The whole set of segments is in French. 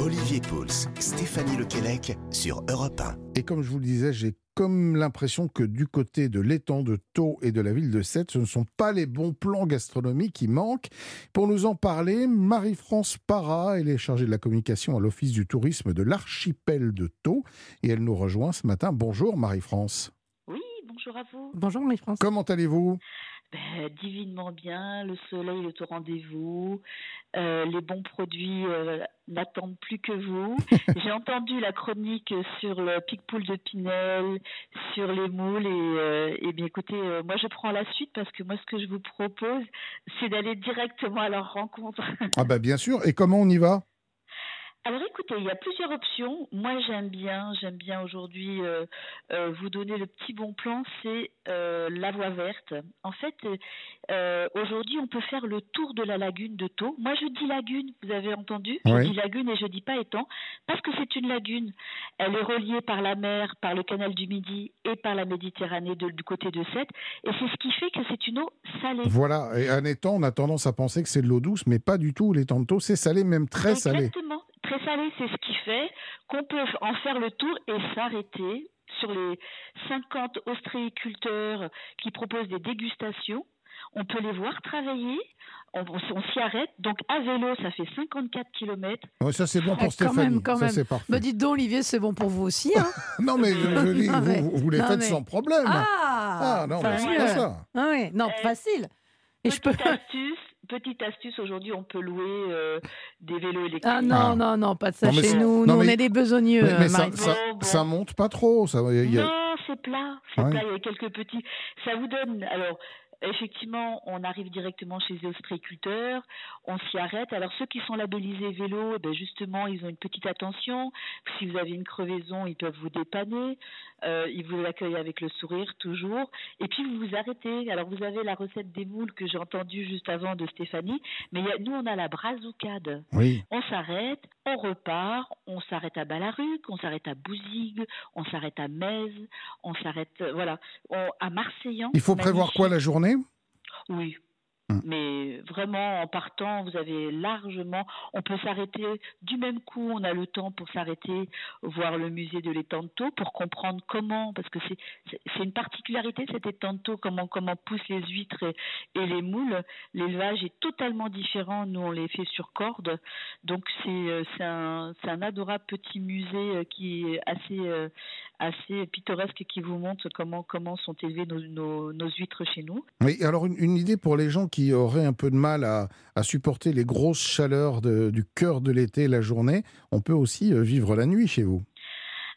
Olivier Pouls, Stéphanie Lequelec sur Europe 1. Et comme je vous le disais, j'ai comme l'impression que du côté de l'étang de Thau et de la ville de Sète, ce ne sont pas les bons plans gastronomiques qui manquent. Pour nous en parler, Marie-France Para, elle est chargée de la communication à l'Office du tourisme de l'archipel de Thau et elle nous rejoint ce matin. Bonjour Marie-France. Oui, bonjour à vous. Bonjour Marie-France. Comment allez-vous? Ben, divinement bien, le soleil est au rendez-vous, euh, les bons produits euh, n'attendent plus que vous. J'ai entendu la chronique sur le pic-poule de Pinel, sur les moules, et, euh, et bien écoutez, moi je prends la suite parce que moi ce que je vous propose, c'est d'aller directement à leur rencontre. ah bah bien sûr, et comment on y va? Alors écoutez, il y a plusieurs options. Moi j'aime bien, j'aime bien aujourd'hui euh, euh, vous donner le petit bon plan, c'est euh, la voie verte. En fait, aujourd'hui on peut faire le tour de la lagune de Thau. Moi je dis lagune, vous avez entendu? Je dis lagune et je dis pas étang parce que c'est une lagune. Elle est reliée par la mer, par le canal du Midi et par la Méditerranée du côté de Sète. Et c'est ce qui fait que c'est une eau salée. Voilà, et un étang, on a tendance à penser que c'est de l'eau douce, mais pas du tout. L'étang de Thau, c'est salé, même très salé. Très salé, c'est ce qui fait qu'on peut en faire le tour et s'arrêter sur les 50 ostréiculteurs qui proposent des dégustations. On peut les voir travailler, on, s'y arrête. Donc à vélo, ça fait 54 km. ça c'est bon pour ah, Stéphanie. Quand même, ça, Me dites donc, Olivier, c'est bon pour vous aussi. Hein non, mais je, dis, vous, vous, les faites sans problème. Ah, ah non, c'est pas ça. Ah oui, non, euh, facile. Et je peux... astuce, petite astuce, aujourd'hui, on peut louer euh, des vélos électriques. Ah non, ah. non, non, pas de ça chez nous. nous, on est des besogneux. Mais, ça, ça, monte pas trop. Ça, Non, c'est plat. C'est plat, il y a quelques petits. Ça vous donne. Alors, effectivement, on arrive directement chez les ostréiculteurs, on s'y arrête. Alors ceux qui sont labellisés vélo, eh ben justement, ils ont une petite attention. Si vous avez une crevaison, ils peuvent vous dépanner. Euh, ils vous accueillent avec le sourire toujours. Et puis vous vous arrêtez. Alors vous avez la recette des moules que j'ai entendue juste avant de Stéphanie, mais nous on a la brazoukade. Oui. On s'arrête, on repart, on s'arrête à Balaruc, on s'arrête à Bouzigues, on s'arrête à Metz, on s'arrête, euh, voilà, à Marseillan. Il faut prévoir quoi la journée? Oui, Hum. Mais vraiment, en partant, vous avez largement. On peut s'arrêter du même coup. On a le temps pour s'arrêter, voir le musée de l'étanto pour comprendre comment, parce que c'est une particularité cet étanto, comment comment poussent les huîtres et, les moules. L'élevage est totalement différent. Nous, on les fait sur corde, donc c'est euh, un, un adorable petit musée euh, qui est assez euh, assez pittoresque qui vous montre comment comment sont élevées nos, nos, huîtres chez nous. Oui, alors une, une idée pour les gens qui qui auraient un peu de mal à, supporter les grosses chaleurs du cœur de l'été, la journée, on peut aussi euh, vivre la nuit chez vous.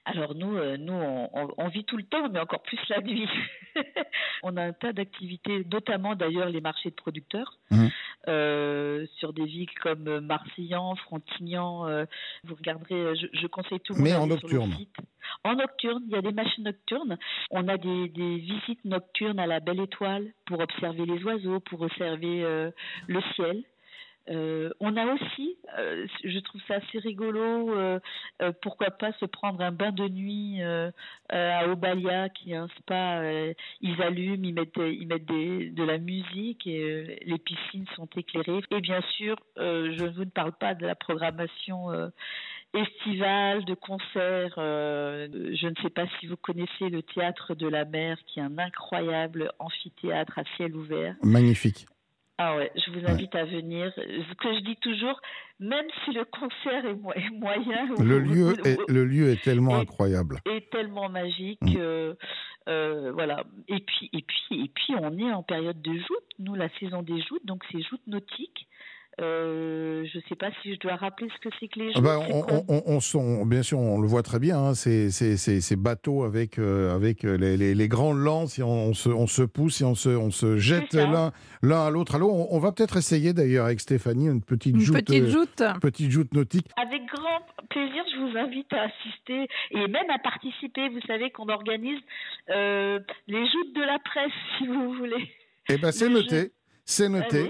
Alors nous, euh, nous on, vit tout le temps, mais encore plus la nuit. on a un tas d'activités, notamment d'ailleurs les marchés de producteurs, mmh. euh, sur des villes comme Marseillan, Frontignan. vous regarderez, je, conseille tout le monde. Mais en nocturne. En nocturne, il y a des machines nocturnes. On a des, visites nocturnes à la Belle Étoile pour observer les oiseaux, pour observer euh, le ciel. Euh, on a aussi, euh, je trouve ça assez rigolo, pourquoi pas se prendre un bain de nuit à Obalia, qui est un spa. ils allument, ils mettent, ils mettent de la musique et les piscines sont éclairées. Et bien sûr, je ne vous ne parle pas de la programmation estival, de concerts. Euh, je ne sais pas si vous connaissez le théâtre de la mer, qui est un incroyable amphithéâtre à ciel ouvert. Magnifique. Ah ouais, je vous invite à venir. Ce que je dis toujours, même si le concert est, moyen, le lieu, est, le lieu est tellement incroyable, est tellement magique. Mm. Euh, euh, voilà. Et puis, et puis, et puis, on est en période de joute. Nous, la saison des joutes, donc c'est joute nautique. Euh, je ne sais pas si je dois rappeler ce que c'est que les ah bah, on, on, bien sûr, on le voit très bien, hein, ces, ces, bateaux avec, euh, avec euh, les, les, grandes lances, et on, se, on se pousse et on se, on se jette l'un à l'autre. Alors, on, va peut-être essayer d'ailleurs avec Stéphanie une petite une joute, petite joute. petite joute nautique. Avec grand plaisir, je vous invite à assister et même à participer. Vous savez qu'on organise les joutes de la presse, si vous voulez. Eh bien, c'est noté. C'est noté.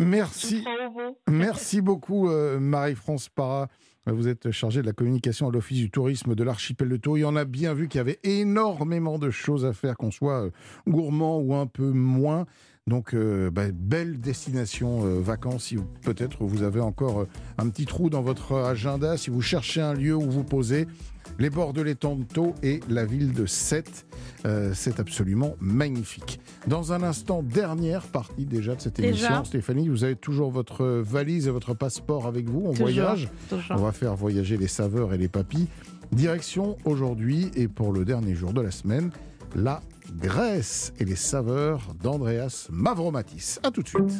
merci. Merci beaucoup, euh, Marie-France Para. Vous êtes chargée de la communication à l'Office du tourisme de l'archipel de Thau. Et on a bien vu qu'il y avait énormément de choses à faire, qu'on soit euh, gourmand ou un peu moins. Donc, euh, bah, belle destination euh, vacances si peut-être vous avez encore euh, un petit trou dans votre agenda, si vous cherchez un lieu où vous poser. Les bords de l'étang de Thau et la ville de Sète, c'est absolument magnifique. Dans un instant, dernière partie déjà de cette émission, Stéphanie, vous avez toujours votre valise et votre passeport avec vous. On voyage. On va faire voyager les saveurs et les papilles. Direction aujourd'hui et pour le dernier jour de la semaine, la Grèce et les saveurs d'Andreas Mavromatis. A tout de suite.